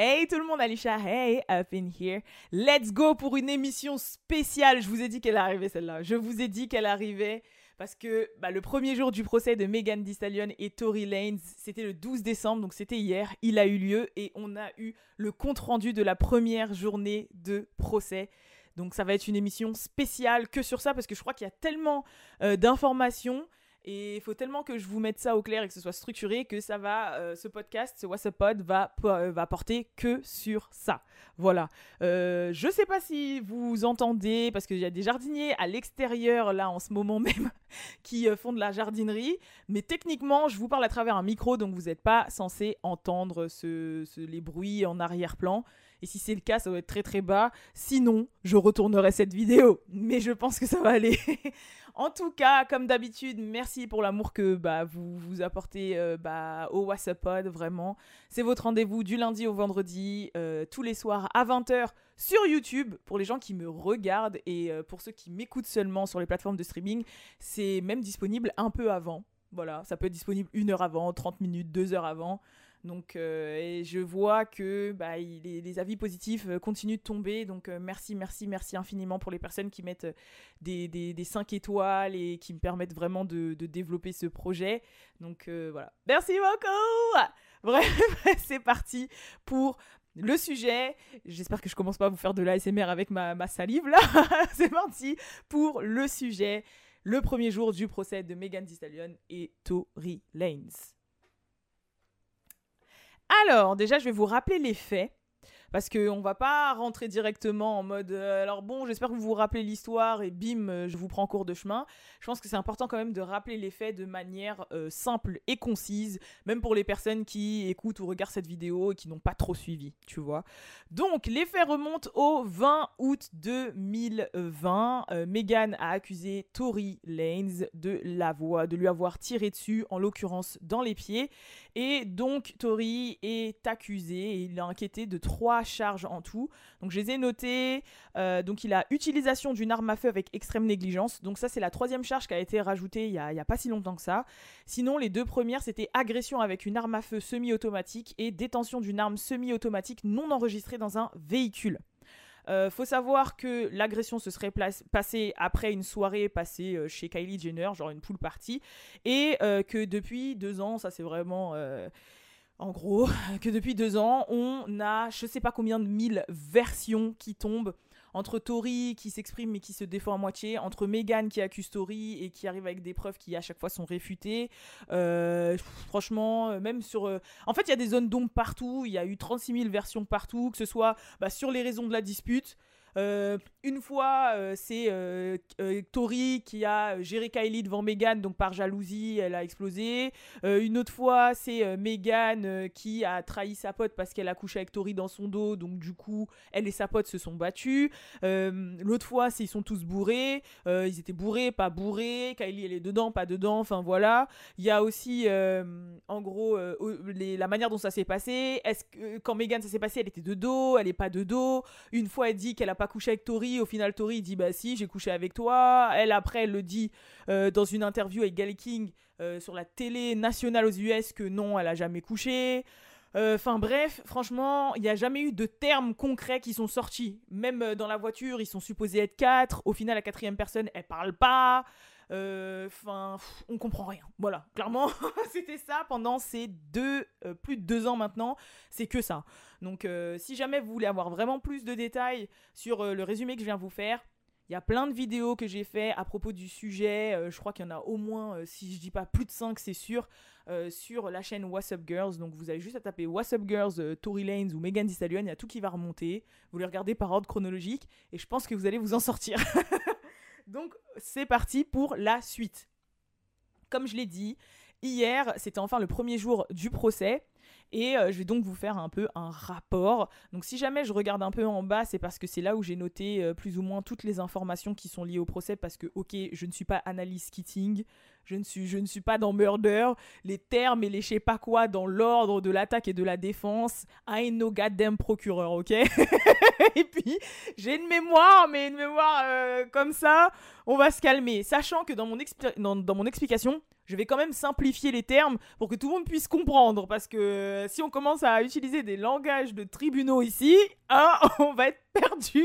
Hey tout le monde, Alicia, hey, up in here. Let's go pour une émission spéciale. Je vous ai dit qu'elle arrivait celle-là. Je vous ai dit qu'elle arrivait parce que bah, le premier jour du procès de Megan Thee et Tory Lanez, c'était le 12 décembre, donc c'était hier. Il a eu lieu et on a eu le compte rendu de la première journée de procès. Donc ça va être une émission spéciale que sur ça parce que je crois qu'il y a tellement euh, d'informations et il faut tellement que je vous mette ça au clair et que ce soit structuré que ça va, euh, ce podcast, ce What's Up Pod va, euh, va porter que sur ça. Voilà. Euh, je sais pas si vous entendez, parce qu'il y a des jardiniers à l'extérieur là en ce moment même qui font de la jardinerie, mais techniquement je vous parle à travers un micro donc vous n'êtes pas censé entendre les bruits en arrière-plan. Et si c'est le cas, ça va être très très bas. Sinon, je retournerai cette vidéo. Mais je pense que ça va aller. En tout cas, comme d'habitude, merci pour l'amour que bah, vous vous apportez euh, bah, au WhatsApp vraiment. C'est votre rendez-vous du lundi au vendredi, euh, tous les soirs à 20h sur YouTube pour les gens qui me regardent et euh, pour ceux qui m'écoutent seulement sur les plateformes de streaming, c'est même disponible un peu avant. Voilà, ça peut être disponible une heure avant, 30 minutes, deux heures avant. Donc, euh, je vois que bah, les, avis positifs euh, continuent de tomber. Donc, euh, merci, merci, merci infiniment pour les personnes qui mettent des, des, 5 étoiles et qui me permettent vraiment de, développer ce projet. Donc, voilà. Merci beaucoup Bref, c'est parti pour le sujet. J'espère que je commence pas à vous faire de l'ASMR avec ma, salive là. c'est parti pour le sujet. Le premier jour du procès de Megan Thee et Tory Lanez. Alors, déjà, je vais vous rappeler les faits parce qu'on va pas rentrer directement en mode euh, alors bon j'espère que vous vous rappelez l'histoire et bim euh, je vous prends en cours de chemin. Je pense que c'est important quand même de rappeler les faits de manière euh, simple et concise même pour les personnes qui écoutent ou regardent cette vidéo et qui n'ont pas trop suivi tu vois. Donc les faits remontent au 20 août 2020 Megan a accusé Tory Lanez de la voix de lui avoir tiré dessus en l'occurrence dans les pieds et donc Tory est accusé et il a inquiété de trois charges en tout. Donc je les ai notées. Euh, donc il a utilisation d'une arme à feu avec extrême négligence. Donc ça c'est la troisième charge qui a été rajoutée il y a, pas si longtemps que ça. Sinon les deux premières c'était agression avec une arme à feu semi-automatique et détention d'une arme semi-automatique non enregistrée dans un véhicule. Euh, faut savoir que l'agression se serait passée après une soirée passée euh, chez Kylie Jenner, genre une pool party, et que depuis deux ans, ça c'est vraiment en gros, que depuis deux ans, on a je sais pas combien de mille versions qui tombent entre Tori qui s'exprime mais qui se défend à moitié, entre Megan qui accuse Tori et qui arrive avec des preuves qui à chaque fois sont réfutées. Euh, franchement, euh, même sur... Euh, en fait, il y a des zones d'ombre partout, il y a eu 36 000 versions partout, que ce soit bah, sur les raisons de la dispute, euh, une fois, euh, c'est euh, Tori qui a géré Kylie devant Megan, donc par jalousie, elle a explosé. une autre fois, c'est Megan qui a trahi sa pote parce qu'elle a couché avec Tori dans son dos, donc du coup, elle et sa pote se sont battus. L'autre fois, c'est ils sont tous bourrés. ils étaient bourrés, pas bourrés. Kylie, elle est dedans, pas dedans. Enfin voilà. Il y a aussi, en gros, la manière dont ça s'est passé. Est-ce que quand Megan ça s'est passé, elle était de dos, elle est pas de dos. Une fois, elle dit qu'elle a pas couché avec Tori. Au final, Tori dit bah si, j'ai couché avec toi. Elle après, elle le dit euh, dans une interview avec Gally King euh, sur la télé nationale aux US que non, elle a jamais couché. Euh, enfin bref, franchement, il n'y a jamais eu de termes concrets qui sont sortis. Même dans la voiture, ils sont supposés être quatre. Au final, la quatrième personne, elle parle pas. Enfin, on comprend rien. Voilà, clairement, c'était ça pendant ces deux, plus de deux ans maintenant. C'est que ça. Donc euh, si jamais vous voulez avoir vraiment plus de détails sur euh, le résumé que je viens vous faire, il y a plein de vidéos que j'ai fait à propos du sujet. Euh, je crois qu'il y en a au moins, si je dis pas plus de 5, c'est sûr, sur la chaîne What's Up Girls. Donc vous avez juste à taper What's Up Girls, Tory Lanez ou Megan Thee Stallion. Il y a tout qui va remonter. Vous les regardez par ordre chronologique et je pense que vous allez vous en sortir. Donc c'est parti pour la suite. Comme je l'ai dit, hier, c'était enfin le premier jour du procès. Et euh, je vais donc vous faire un peu un rapport. Donc si jamais je regarde un peu en bas, c'est parce que c'est là où j'ai noté euh, plus ou moins toutes les informations qui sont liées au procès. Parce que, ok, je ne suis pas analyse Keating, je ne suis, pas dans Murder. Les termes et les je sais pas quoi dans l'ordre de l'attaque et de la défense. I know goddamn procureur, ok? Et puis, j'ai une mémoire, mais une mémoire euh, comme ça, on va se calmer. Sachant que dans mon, dans mon explication, je vais quand même simplifier les termes pour que tout le monde puisse comprendre. Parce que euh, si on commence à utiliser des langages de tribunaux ici, hein, on va être perdu.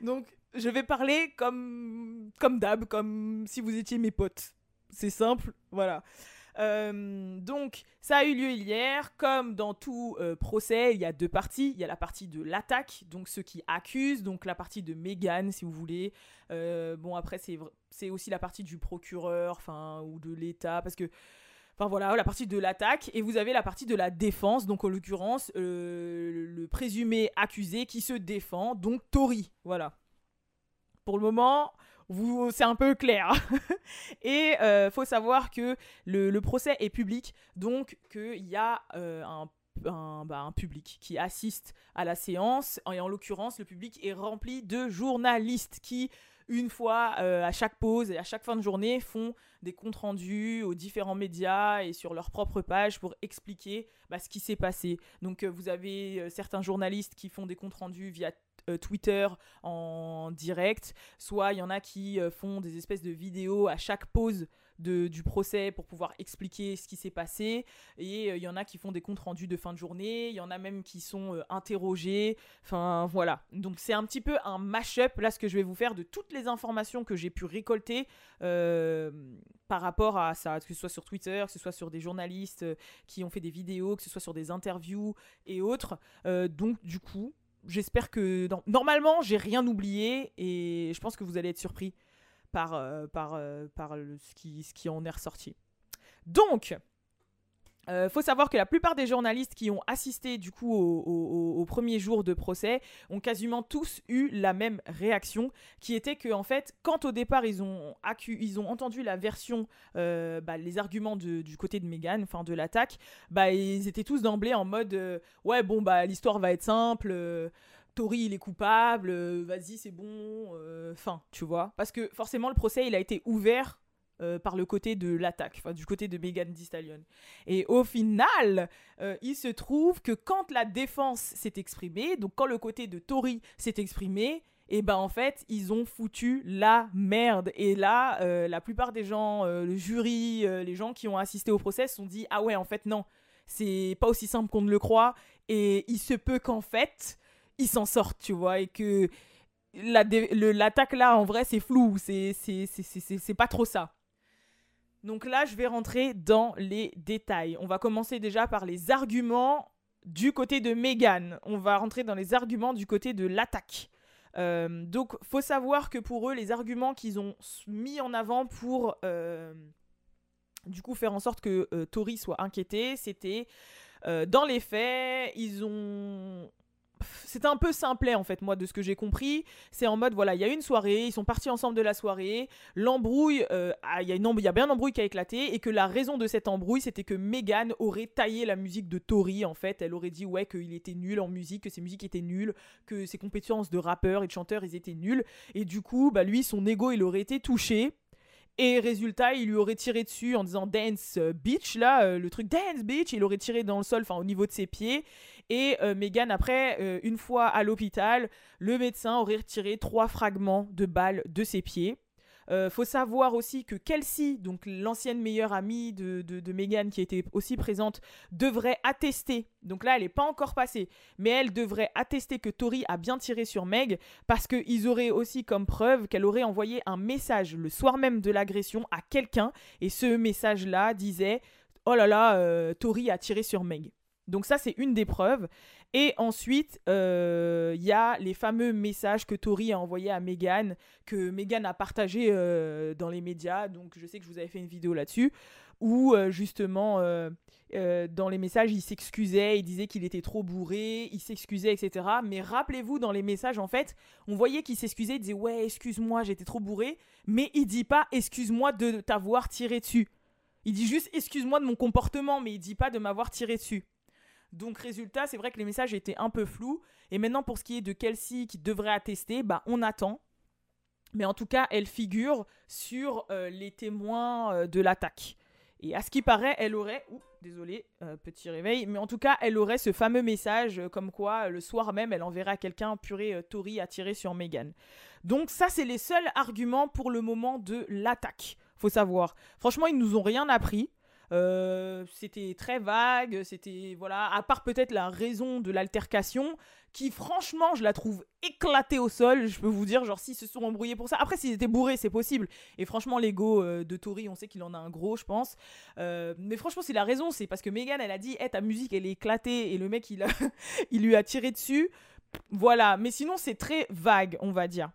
Donc, je vais parler comme, comme d'hab, comme si vous étiez mes potes. C'est simple, voilà. Euh, donc, ça a eu lieu hier. Comme dans tout euh, procès, il y a deux parties. Il y a la partie de l'attaque, donc ceux qui accusent, donc la partie de Megan, si vous voulez. Euh, bon, après, c'est aussi la partie du procureur, enfin, ou de l'État, parce que. Enfin voilà, la partie de l'attaque et vous avez la partie de la défense, donc en l'occurrence le présumé accusé qui se défend, donc Tori, voilà. Pour le moment, c'est un peu clair. et euh, faut savoir que le, procès est public, donc qu'il y a euh, bah, un, public qui assiste à la séance, et en l'occurrence, le public est rempli de journalistes qui, une fois euh, à chaque pause et à chaque fin de journée, font des comptes rendus aux différents médias et sur leur propre page pour expliquer bah, ce qui s'est passé. Donc vous avez certains journalistes qui font des comptes rendus via euh, Twitter en direct, soit il y en a qui euh, font des espèces de vidéos à chaque pause de, du procès pour pouvoir expliquer ce qui s'est passé. Et euh, il y en a qui font des comptes rendus de fin de journée. Il y en a même qui sont interrogés. Enfin, voilà. Donc, c'est un petit peu un mash-up, là, ce que je vais vous faire de toutes les informations que j'ai pu récolter par rapport à ça, que ce soit sur Twitter, que ce soit sur des journalistes qui ont fait des vidéos, que ce soit sur des interviews et autres. donc, du coup, j'espère que normalement j'ai rien oublié et je pense que vous allez être surpris par, euh, par, euh, ce, qui, ce qui en est ressorti. Donc, euh, faut savoir que la plupart des journalistes qui ont assisté du coup au, premier jour de procès ont quasiment tous eu la même réaction, qui était que en fait, quand au départ ils ont, ils ont entendu la version, euh, bah, les arguments du côté de Meghan, enfin de l'attaque, bah ils étaient tous d'emblée en mode euh, ouais bon bah l'histoire va être simple. Tori il est coupable, vas-y c'est bon, fin, tu vois. Parce que forcément le procès il a été ouvert euh, par le côté de l'attaque, du côté de Megan Thee. Et au final, euh, il se trouve que quand la défense s'est exprimée, donc quand le côté de Tori s'est exprimé, et eh ben en fait ils ont foutu la merde. Et là, euh, la plupart des gens, le jury, les gens qui ont assisté au procès, se sont dit ah ouais en fait non, c'est pas aussi simple qu'on ne le croit. Et il se peut qu'en fait ils s'en sortent, tu vois, et que l'attaque là en vrai c'est flou, c'est pas trop ça. Donc là, je vais rentrer dans les détails. On va commencer déjà par les arguments du côté de Megan. On va rentrer dans les arguments du côté de l'attaque. Euh, donc, faut savoir que pour eux, les arguments qu'ils ont mis en avant pour euh, du coup faire en sorte que euh, Tori soit inquiété, c'était dans les faits, ils ont c'était un peu simplet en fait moi de ce que j'ai compris. C'est en mode voilà il y a une soirée ils sont partis ensemble de la soirée l'embrouille euh, ah, il y a une bien un embrouille qui a éclaté et que la raison de cette embrouille c'était que Megan aurait taillé la musique de Tori en fait. Elle aurait dit ouais qu'il était nul en musique que ses musiques étaient nulles que ses compétences de rappeur et de chanteur ils étaient nuls. Et du coup bah lui son ego il aurait été touché et résultat, il lui aurait tiré dessus en disant Dance Beach, là, euh, le truc Dance Beach, il aurait tiré dans le sol, enfin au niveau de ses pieds. Et euh, Megan, après, euh, une fois à l'hôpital, le médecin aurait retiré trois fragments de balles de ses pieds. Euh, faut savoir aussi que Kelsey, donc l'ancienne meilleure amie de, de, Megan qui était aussi présente, devrait attester. Donc là, elle n'est pas encore passée, mais elle devrait attester que Tori a bien tiré sur Meg parce qu'ils auraient aussi comme preuve qu'elle aurait envoyé un message le soir même de l'agression à quelqu'un et ce message-là disait Oh là là, Tori a tiré sur Meg. Donc ça, c'est une des preuves. Et ensuite, il euh, y a les fameux messages que Tori a envoyés à Megan, que Megan a partagé euh, dans les médias. Donc je sais que je vous avais fait une vidéo là-dessus, où euh, justement, dans les messages, il s'excusait, il disait qu'il était trop bourré, il s'excusait, etc. Mais rappelez-vous, dans les messages, en fait, on voyait qu'il s'excusait, il disait ouais, excuse-moi, j'étais trop bourré, mais il dit pas excuse-moi de t'avoir tiré dessus. Il dit juste excuse-moi de mon comportement, mais il dit pas de m'avoir tiré dessus. Donc résultat, c'est vrai que les messages étaient un peu flous. Et maintenant, pour ce qui est de Kelsey qui devrait attester, bah on attend. Mais en tout cas, elle figure sur euh, les témoins euh, de l'attaque. Et à ce qui paraît, elle aurait, ouh, désolé, euh, petit réveil, mais en tout cas, elle aurait ce fameux message comme quoi le soir même, elle enverrait à quelqu'un purée Tori à tirer sur Megan. Donc ça, c'est les seuls arguments pour le moment de l'attaque. Faut savoir. Franchement, ils nous ont rien appris. C'était très vague, c'était voilà, à part peut-être la raison de l'altercation, qui franchement je la trouve éclatée au sol. Je peux vous dire, genre s'ils se sont embrouillés pour ça. Après s'ils étaient bourrés, c'est possible. Et franchement l'ego euh, de Tori, on sait qu'il en a un gros, je pense. Euh, mais franchement c'est la raison, c'est parce que Megan elle a dit, hey, ta musique elle est éclatée et le mec il, il lui a tiré dessus. Voilà, mais sinon c'est très vague, on va dire.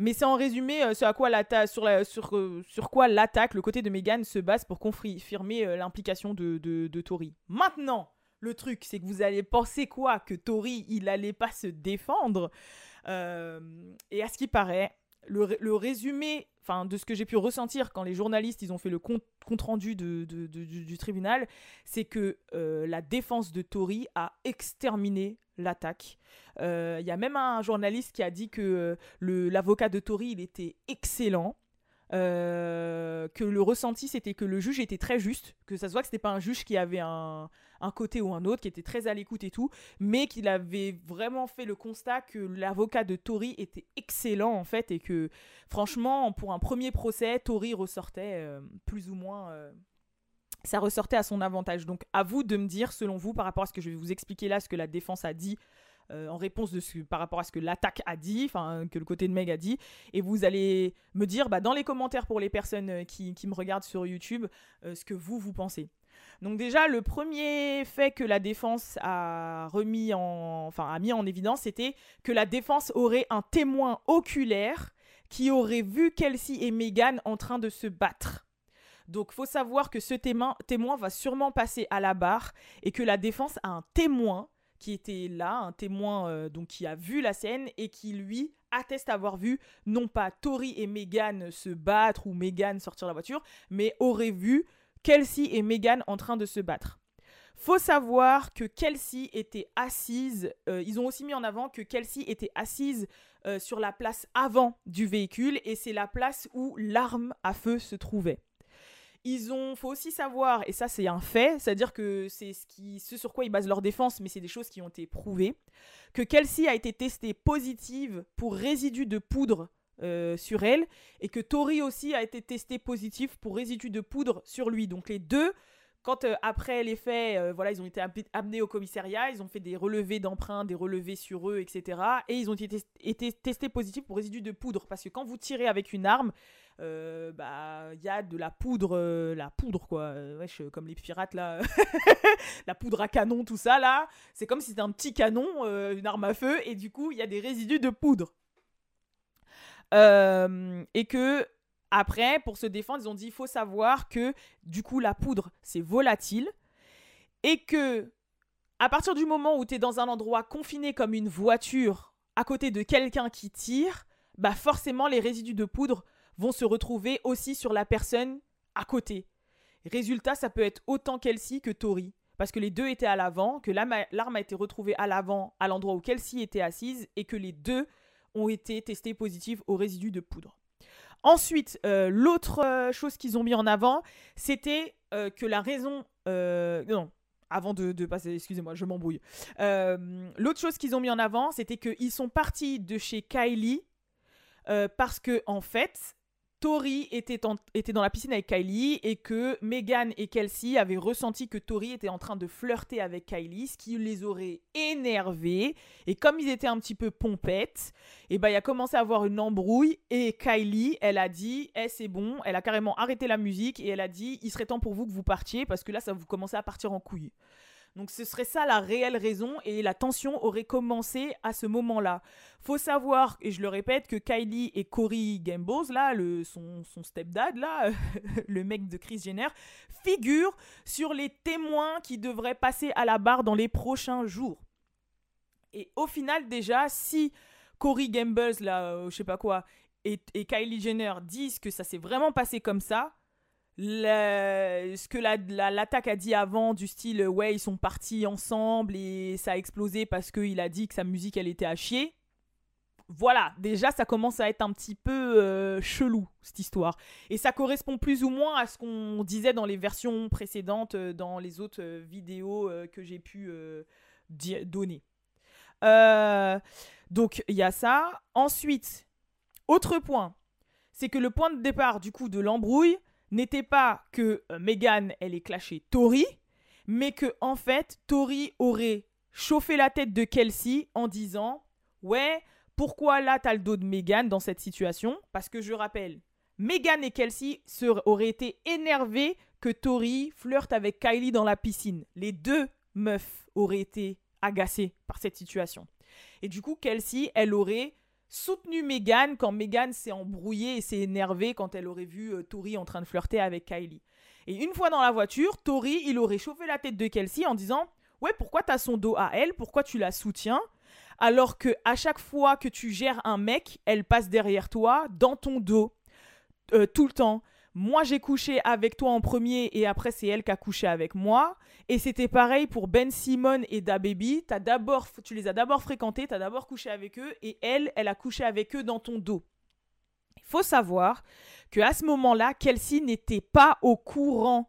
Mais c'est en résumé euh, à quoi la, sur, quoi l'attaque, le côté de Megan se base pour confirmer l'implication de, de, de Tori. Maintenant, le truc, c'est que vous allez penser quoi? Que Tori, il allait pas se défendre. Euh, et à ce qui paraît, le, résumé enfin, de ce que j'ai pu ressentir quand les journalistes ils ont fait le compte, rendu de, du, tribunal, c'est que euh, la défense de Tori a exterminé l'attaque. Il euh, y a même un journaliste qui a dit que l'avocat de Tori, il était excellent. que le ressenti c'était que le juge était très juste, que ça se voit que c'était pas un juge qui avait un, un côté ou un autre, qui était très à l'écoute et tout, mais qu'il avait vraiment fait le constat que l'avocat de Tori était excellent en fait et que franchement pour un premier procès, Tori ressortait euh, plus ou moins euh, ça ressortait à son avantage. Donc à vous de me dire, selon vous, par rapport à ce que je vais vous expliquer là, ce que la défense a dit euh, en réponse de ce, par rapport à ce que l'attaque a dit, enfin que le côté de Meg a dit, et vous allez me dire bah, dans les commentaires pour les personnes qui, qui me regardent sur YouTube ce que vous, vous pensez. Donc déjà, le premier fait que la défense a remis en, enfin a mis en évidence, c'était que la défense aurait un témoin oculaire qui aurait vu Kelsey et Megan en train de se battre. Donc faut savoir que ce témoin, témoin va sûrement passer à la barre et que la défense a un témoin qui était là, un témoin euh, donc qui a vu la scène et qui lui atteste avoir vu non pas Tori et Megan se battre ou Megan sortir de la voiture, mais aurait vu Kelsey et Megan en train de se battre. Faut savoir que Kelsey était assise, euh, ils ont aussi mis en avant que Kelsey était assise euh, sur la place avant du véhicule et c'est la place où l'arme à feu se trouvait. Ils ont, faut aussi savoir, et ça c'est un fait, c'est-à-dire que c'est ce sur quoi ils basent leur défense, mais c'est des choses qui ont été prouvées, que Kelsey a été testée positive pour résidus de poudre euh, sur elle et que Tori aussi a été testé positif pour résidus de poudre sur lui. Donc les deux, quand euh, après les faits, euh, voilà, ils ont été amenés au commissariat, ils ont fait des relevés d'empreintes, des relevés sur eux, etc. Et ils ont été, testés positifs pour résidus de poudre parce que quand vous tirez avec une arme, bah il y a de la poudre, la poudre quoi, wesh, comme les pirates là, la poudre à canon, tout ça là, c'est comme si c'était un petit canon, une arme à feu, et du coup il y a des résidus de poudre. Et que après, pour se défendre, ils ont dit il faut savoir que du coup la poudre c'est volatile et que à partir du moment où tu es dans un endroit confiné comme une voiture à côté de quelqu'un qui tire, bah forcément les résidus de poudre vont se retrouver aussi sur la personne à côté. Résultat, ça peut être autant Kelsey que Tori. Parce que les deux étaient à l'avant, que l'arme a été retrouvée à l'avant, à l'endroit où Kelsey était assise, et que les deux ont été testés positifs aux résidus de poudre. Ensuite, euh, l'autre euh, chose qu'ils ont mis en avant, c'était euh, que la raison... non, avant de, de passer, excusez-moi, je m'embrouille. l'autre chose qu'ils ont mis en avant, c'était qu'ils sont partis de chez Kylie parce que, en fait, Tori était, dans la piscine avec Kylie et que Megan et Kelsey avaient ressenti que Tori était en train de flirter avec Kylie, ce qui les aurait énervés. Et comme ils étaient un petit peu pompettes, et eh ben il a commencé à avoir une embrouille et Kylie, elle a dit "Eh c'est bon", elle a carrément arrêté la musique et elle a dit "Il serait temps pour vous que vous partiez parce que là ça vous commençait à partir en couille". Donc ce serait ça la réelle raison et la tension aurait commencé à ce moment-là. Faut savoir, et je le répète, que Kylie et Corey Gambles, là, le, son, son stepdad, là, le mec de Chris Jenner, figurent sur les témoins qui devraient passer à la barre dans les prochains jours. Et au final, déjà, si Corey Gambles, là, euh, je sais pas quoi, et Kylie Jenner disent que ça s'est vraiment passé comme ça, ce que l'attaque a dit avant, du style ouais, ils sont partis ensemble et ça a explosé parce qu'il a dit que sa musique elle était à chier. Voilà, déjà ça commence à être un petit peu euh, chelou cette histoire. Et ça correspond plus ou moins à ce qu'on disait dans les versions précédentes, euh, dans les autres euh, vidéos que j'ai pu donner. donc il y a ça. Ensuite, autre point, c'est que le point de départ du coup de l'embrouille, n'était pas que euh, Meghan, elle est clashée Tori, mais que en fait, Tori aurait chauffé la tête de Kelsey en disant Ouais, pourquoi là t'as le dos de Meghan dans cette situation? Parce que je rappelle, Meghan et Kelsey auraient été énervés que Tori flirte avec Kylie dans la piscine. Les deux meufs auraient été agacées par cette situation. Et du coup, Kelsey, elle aurait soutenu Megan quand Megan s'est embrouillée et s'est énervée quand elle aurait vu euh, Tori en train de flirter avec Kylie. Et une fois dans la voiture, Tori, il aurait chauffé la tête de Kelsey en disant Ouais, pourquoi t'as son dos à elle? Pourquoi tu la soutiens? Alors que à chaque fois que tu gères un mec, elle passe derrière toi, dans ton dos, euh, tout le temps. Moi, j'ai couché avec toi en premier et après, c'est elle qui a couché avec moi. Et c'était pareil pour Ben Simon et Da Baby. Tu les as d'abord fréquentés, tu as d'abord couché avec eux et elle, elle a couché avec eux dans ton dos. Il faut savoir que à ce moment-là, Kelsey n'était pas au courant.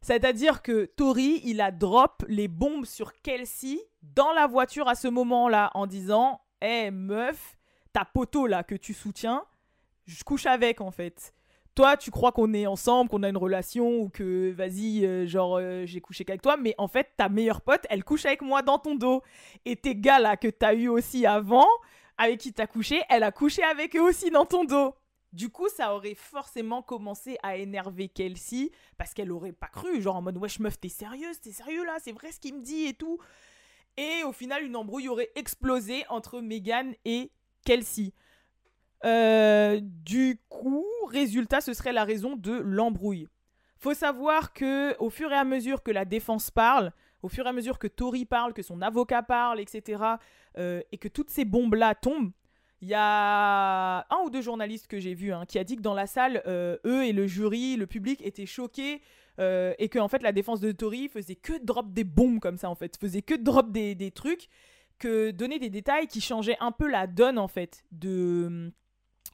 C'est-à-dire que Tori, il a drop les bombes sur Kelsey dans la voiture à ce moment-là en disant Hé meuf, ta poteau là que tu soutiens, je couche avec en fait toi, tu crois qu'on est ensemble, qu'on a une relation ou que vas-y, euh, genre euh, j'ai couché qu'avec toi, mais en fait, ta meilleure pote, elle couche avec moi dans ton dos. Et tes gars là que t'as eu aussi avant, avec qui t'as couché, elle a couché avec eux aussi dans ton dos. Du coup, ça aurait forcément commencé à énerver Kelsey parce qu'elle aurait pas cru, genre en mode wesh meuf, t'es sérieuse, t'es sérieux là, c'est vrai ce qu'il me dit et tout. Et au final, une embrouille aurait explosé entre Megan et Kelsey. Euh, du coup, résultat, ce serait la raison de l'embrouille. Faut savoir que au fur et à mesure que la défense parle, au fur et à mesure que Tori parle, que son avocat parle, etc., euh, et que toutes ces bombes-là tombent, il y a un ou deux journalistes que j'ai vus hein, qui a dit que dans la salle, euh, eux et le jury, le public étaient choqués et que en fait la défense de Tori faisait que drop des bombes comme ça en fait, faisait que drop des, des trucs, que donner des détails qui changeaient un peu la donne en fait de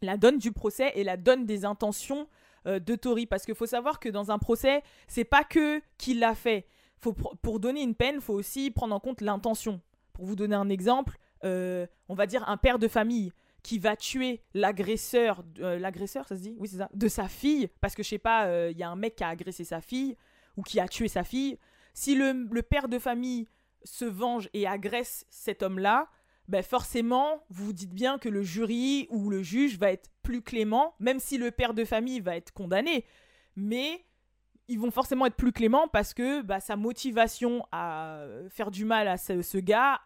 la donne du procès et la donne des intentions euh, de Tori. Parce qu'il faut savoir que dans un procès, c'est pas que qui l'a fait. Faut, pour donner une peine, faut aussi prendre en compte l'intention. Pour vous donner un exemple, euh, on va dire un père de famille qui va tuer l'agresseur, euh, l'agresseur, ça se dit? Oui, c'est ça, de sa fille, parce que je sais pas, il y a un mec qui a agressé sa fille ou qui a tué sa fille. Si le père de famille se venge et agresse cet homme-là, ben forcément, vous vous dites bien que le jury ou le juge va être plus clément, même si le père de famille va être condamné. Mais ils vont forcément être plus cléments parce que bah, sa motivation à faire du mal à ce, gars,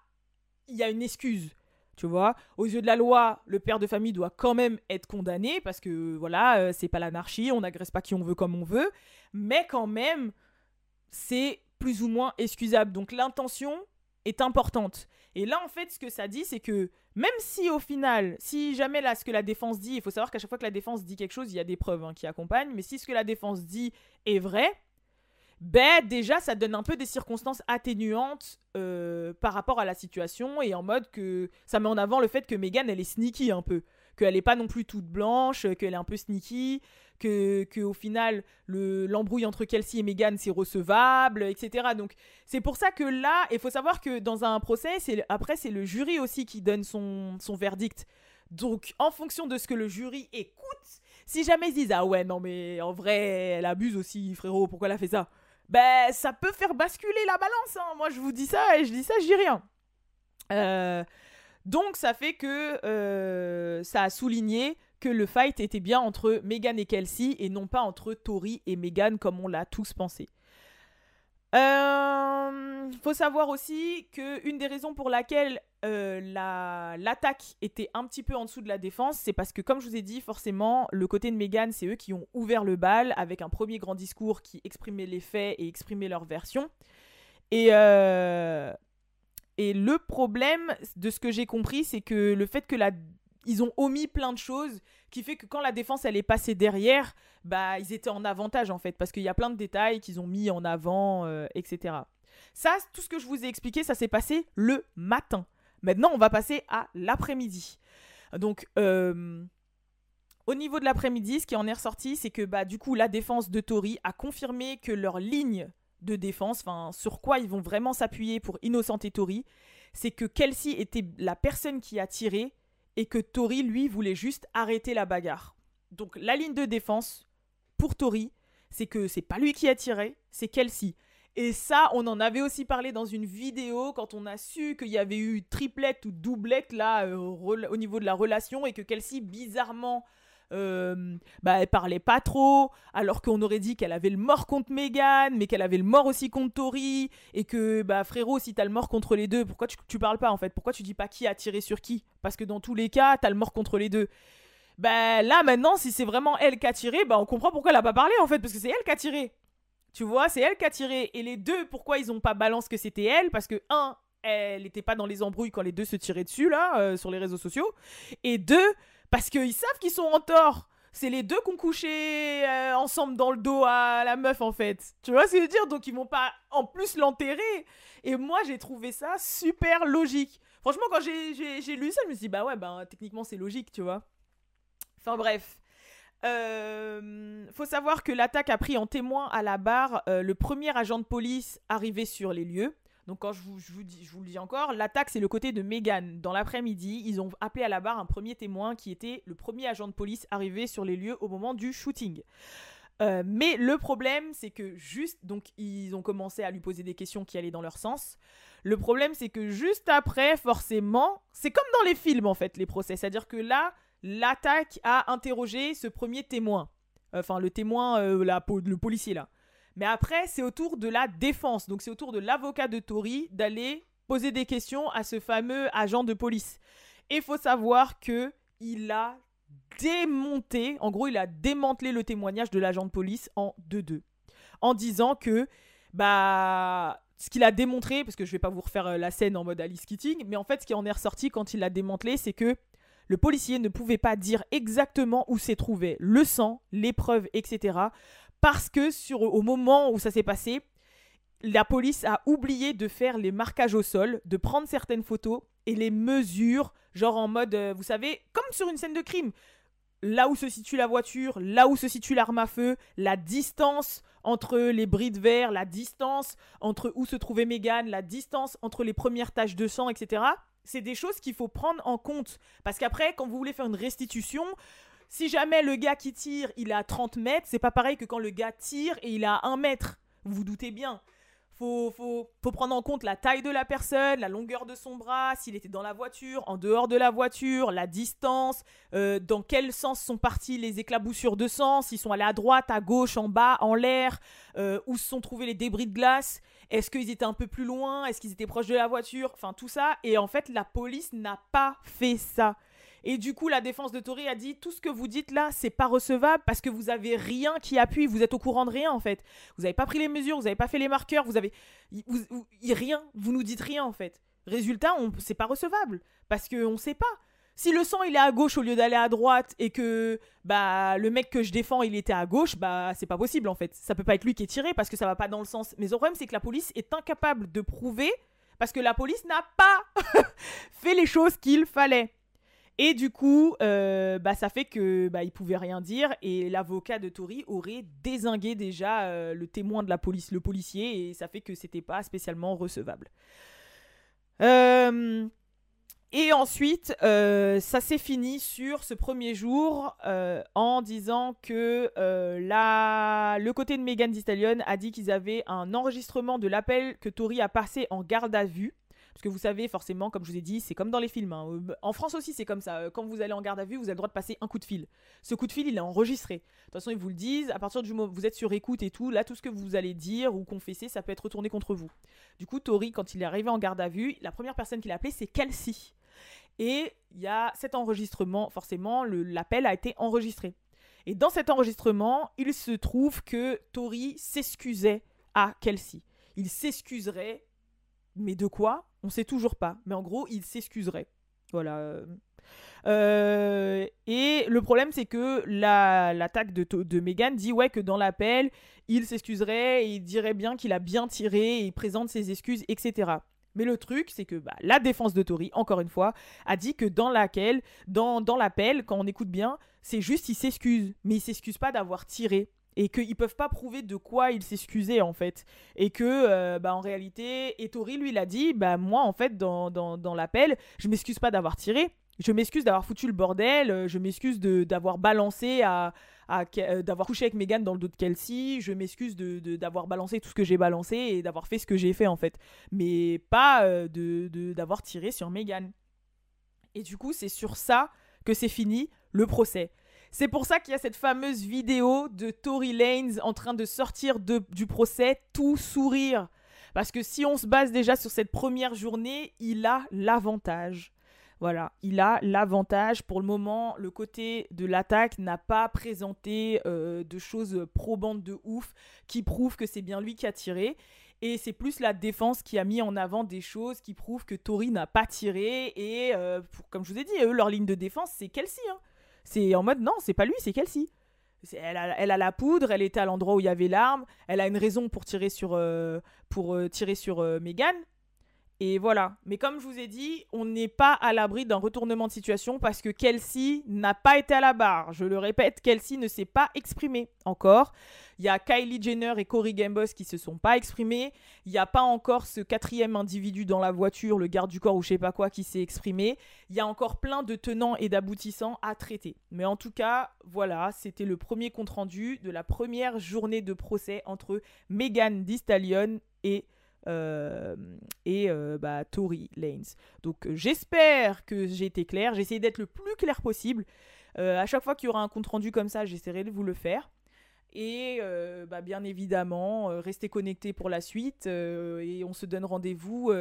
il y a une excuse. Tu vois, aux yeux de la loi, le père de famille doit quand même être condamné parce que voilà, euh, c'est pas l'anarchie, on n'agresse pas qui on veut comme on veut, mais quand même, c'est plus ou moins excusable. Donc l'intention est importante. Et là, en fait, ce que ça dit, c'est que même si au final, si jamais là, ce que la défense dit, il faut savoir qu'à chaque fois que la défense dit quelque chose, il y a des preuves hein, qui accompagnent, mais si ce que la défense dit est vrai, ben déjà, ça donne un peu des circonstances atténuantes euh, par rapport à la situation et en mode que ça met en avant le fait que Megan, elle est sneaky un peu. Qu'elle n'est pas non plus toute blanche, qu'elle est un peu sneaky, que, au final l'embrouille entre Kelsey et Megan c'est recevable, etc. Donc c'est pour ça que là, il faut savoir que dans un procès, après c'est le jury aussi qui donne son, son verdict. Donc en fonction de ce que le jury écoute, si jamais ils disent ah ouais non mais en vrai elle abuse aussi frérot, pourquoi elle a fait ça? Ben ça peut faire basculer la balance. Hein. Moi je vous dis ça et je dis ça, je dis rien. Euh, donc ça fait que euh, ça a souligné que le fight était bien entre Megan et Kelsey et non pas entre Tori et Megan comme on l'a tous pensé. Euh, faut savoir aussi que une des raisons pour laquelle euh, l'attaque était un petit peu en dessous de la défense, c'est parce que comme je vous ai dit, forcément, le côté de Megan, c'est eux qui ont ouvert le bal avec un premier grand discours qui exprimait les faits et exprimait leur version. Et, et le problème de ce que j'ai compris, c'est que le fait que ils ont omis plein de choses qui fait que quand la défense elle est passée derrière, bah ils étaient en avantage en fait parce qu'il y a plein de détails qu'ils ont mis en avant, euh, etc. Ça, tout ce que je vous ai expliqué, ça s'est passé le matin. Maintenant, on va passer à l'après-midi. Donc, euh, au niveau de l'après-midi, ce qui en est ressorti, c'est que bah, du coup, la défense de Tory a confirmé que leur ligne de défense, sur quoi ils vont vraiment s'appuyer pour innocenter Tory, c'est que Kelsey était la personne qui a tiré et que Tory, lui, voulait juste arrêter la bagarre. Donc, la ligne de défense pour Tory, c'est que c'est pas lui qui a tiré, c'est Kelsey. Et ça, on en avait aussi parlé dans une vidéo quand on a su qu'il y avait eu triplette ou doublette là euh, au niveau de la relation et que Kelsey bizarrement euh, bah, elle parlait pas trop, alors qu'on aurait dit qu'elle avait le mort contre Megan, mais qu'elle avait le mort aussi contre Tori, et que, bah, frérot, si t'as le mort contre les deux, pourquoi tu, parles pas en fait? Pourquoi tu dis pas qui a tiré sur qui? Parce que dans tous les cas, t'as le mort contre les deux. Bah là, maintenant, si c'est vraiment elle qui a tiré, bah on comprend pourquoi elle a pas parlé en fait, parce que c'est elle qui a tiré. Tu vois, c'est elle qui a tiré. Et les deux, pourquoi ils ont pas balance que c'était elle? Parce que, un, elle n'était pas dans les embrouilles quand les deux se tiraient dessus, là, euh, sur les réseaux sociaux. Et deux, parce qu'ils savent qu'ils sont en tort. C'est les deux qui ont couché euh, ensemble dans le dos à la meuf, en fait. Tu vois ce que je veux dire? Donc, ils vont pas en plus l'enterrer. Et moi, j'ai trouvé ça super logique. Franchement, quand j'ai lu ça, je me suis dit, bah ouais, bah, techniquement, c'est logique, tu vois. Enfin, bref. Euh, faut savoir que l'attaque a pris en témoin à la barre euh, le premier agent de police arrivé sur les lieux. Donc quand je vous, le dis encore, l'attaque c'est le côté de Megan. Dans l'après-midi, ils ont appelé à la barre un premier témoin qui était le premier agent de police arrivé sur les lieux au moment du shooting. Euh, mais le problème, c'est que juste, donc ils ont commencé à lui poser des questions qui allaient dans leur sens. Le problème, c'est que juste après, forcément, c'est comme dans les films en fait, les procès. C'est-à-dire que là, l'attaque a interrogé ce premier témoin. Enfin, le témoin, euh, le policier là. Mais après, c'est au tour de la défense. Donc, c'est au tour de l'avocat de Tory d'aller poser des questions à ce fameux agent de police. Et il faut savoir que il a démonté, en gros, il a démantelé le témoignage de l'agent de police en 2-2. En disant que, bah, ce qu'il a démontré, parce que je vais pas vous refaire euh, la scène en mode Alice Keating, mais en fait, ce qui en est ressorti quand il l'a démantelé, c'est que le policier ne pouvait pas dire exactement où s'est trouvé le sang, les preuves, etc. Parce que sur, au moment où ça s'est passé, la police a oublié de faire les marquages au sol, de prendre certaines photos et les mesures, genre en mode, euh, vous savez, comme sur une scène de crime. Là où se situe la voiture, là où se situe l'arme à feu, la distance entre les bris de verre, la distance entre où se trouvait Megan, la distance entre les premières taches de sang, etc c'est des choses qu'il faut prendre en compte. Parce qu'après, quand vous voulez faire une restitution, si jamais le gars qui tire, il a 30 mètres, c'est pas pareil que quand le gars tire et il a 1 mètre. Vous vous doutez bien. Faut, faut, faut prendre en compte la taille de la personne, la longueur de son bras, s'il était dans la voiture, en dehors de la voiture, la distance, euh, dans quel sens sont partis les éclaboussures de sang, s'ils sont allés à droite, à gauche, en bas, en l'air, euh, où se sont trouvés les débris de glace. Est-ce qu'ils étaient un peu plus loin Est-ce qu'ils étaient proches de la voiture Enfin, tout ça. Et en fait, la police n'a pas fait ça. Et du coup, la défense de Tory a dit tout ce que vous dites là, c'est pas recevable parce que vous avez rien qui appuie, vous êtes au courant de rien en fait. Vous n'avez pas pris les mesures, vous n'avez pas fait les marqueurs, vous avez vous, rien, vous nous dites rien en fait. Résultat, on c'est pas recevable parce que on sait pas. Si le sang il est à gauche au lieu d'aller à droite et que bah le mec que je défends il était à gauche, bah c'est pas possible en fait. Ça peut pas être lui qui est tiré parce que ça va pas dans le sens. Mais le problème c'est que la police est incapable de prouver parce que la police n'a pas fait les choses qu'il fallait. Et du coup, euh, bah, ça fait que bah, pouvait rien dire et l'avocat de Tory aurait désingué déjà euh, le témoin de la police, le policier, et ça fait que c'était pas spécialement recevable. Euh, et ensuite, ça s'est fini sur ce premier jour en disant que le côté de Megan Thee a dit qu'ils avaient un enregistrement de l'appel que Tori a passé en garde à vue. Parce que vous savez, forcément, comme je vous ai dit, c'est comme dans les films. Hein. En France aussi, c'est comme ça. Quand vous allez en garde à vue, vous avez le droit de passer un coup de fil. Ce coup de fil, il est enregistré. De toute façon, ils vous le disent. À partir du moment où vous êtes sur écoute et tout, là, tout ce que vous allez dire ou confesser, ça peut être retourné contre vous. Du coup, Tori, quand il est arrivé en garde à vue, la première personne qu'il a appelée, c'est Kelsey. Et il y a cet enregistrement, forcément, l'appel a été enregistré. Et dans cet enregistrement, il se trouve que Tori s'excusait à Kelsey. Il s'excuserait, mais de quoi? On sait toujours pas. Mais en gros, il s'excuserait. Voilà. Euh, et le problème, c'est que l'attaque de, de Megan dit ouais que dans l'appel, il s'excuserait, il dirait bien qu'il a bien tiré, et il présente ses excuses, etc. Mais le truc, c'est que bah, la défense de Tori, encore une fois, a dit que dans l'appel, quand on écoute bien, c'est juste il s'excuse, mais il s'excuse pas d'avoir tiré et qu'ils peuvent pas prouver de quoi il s'excusait en fait. Et que euh, bah en réalité et Tori lui l'a dit bah moi en fait dans, dans, l'appel je m'excuse pas d'avoir tiré. Je m'excuse d'avoir foutu le bordel, euh, je m'excuse d'avoir balancé à, euh, d'avoir couché avec Megan dans le dos de Kelsey, je m'excuse de, d'avoir balancé tout ce que j'ai balancé et d'avoir fait ce que j'ai fait en fait, mais pas euh, de, d'avoir tiré sur Megan. Et du coup, c'est sur ça que c'est fini le procès. C'est pour ça qu'il y a cette fameuse vidéo de Tory Lanez en train de sortir de, du procès tout sourire. Parce que si on se base déjà sur cette première journée, il a l'avantage. Voilà, il a l'avantage. Pour le moment, le côté de l'attaque n'a pas présenté euh, de choses probantes de ouf qui prouvent que c'est bien lui qui a tiré. Et c'est plus la défense qui a mis en avant des choses qui prouvent que Tori n'a pas tiré. Et euh, comme je vous ai dit, eux, leur ligne de défense, c'est Kelsey. Hein. C'est en mode non, c'est pas lui, c'est Kelsey. Elle a, elle a, la poudre, elle était à l'endroit où il y avait l'arme, elle a une raison pour tirer sur, euh, pour, tirer sur Megan. Et voilà. Mais comme je vous ai dit, on n'est pas à l'abri d'un retournement de situation parce que Kelsey n'a pas été à la barre. Je le répète, Kelsey ne s'est pas exprimé encore. Il y a Kylie Jenner et Corey Gambos qui se sont pas exprimés. Il n'y a pas encore ce quatrième individu dans la voiture, le garde du corps ou je sais pas quoi, qui s'est exprimé. Il y a encore plein de tenants et d'aboutissants à traiter. Mais en tout cas, voilà, c'était le premier compte rendu de la première journée de procès entre Megan Thee et et euh, bah, Tory Lanes. Donc euh, j'espère que j'ai été clair. J'ai d'être le plus clair possible. à chaque fois qu'il y aura un compte rendu comme ça, j'essaierai de vous le faire. Et bah, bien évidemment, restez connectés pour la suite. et on se donne rendez-vous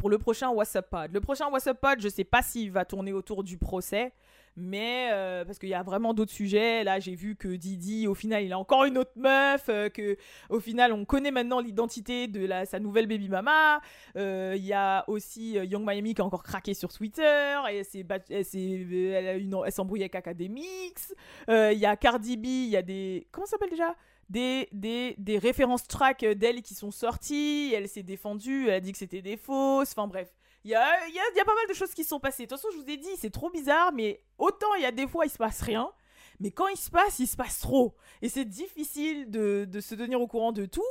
pour le prochain WhatsApp Pod. Le prochain WhatsApp Pod, je sais pas s'il va tourner autour du procès. Mais euh, parce qu'il y a vraiment d'autres sujets. Là, j'ai vu que Didi, au final, il a encore une autre meuf. Euh, que au final, on connaît maintenant l'identité de la, sa nouvelle baby mama. Euh, il y a aussi Young Miami qui a encore craqué sur Twitter. Et c'est, elle, elle s'embrouille avec Academix. Il y a Cardi B. Il y a des. Comment ça s'appelle déjà? Des, des, des, références track d'elle qui sont sorties. Elle s'est défendue. Elle a dit que c'était des fausses. Enfin bref. Il y a, y, a, pas mal de choses qui sont passées. De toute façon, je vous ai dit, c'est trop bizarre, mais autant il y a des fois, il se passe rien. Mais quand il se passe, il se passe trop. Et c'est difficile de, de, se tenir au courant de tout.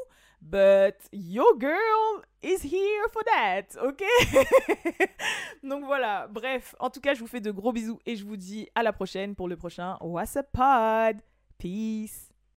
But your girl is here for that, ok? Donc voilà, bref, en tout cas, je vous fais de gros bisous et je vous dis à la prochaine pour le prochain What's Up Pod. Peace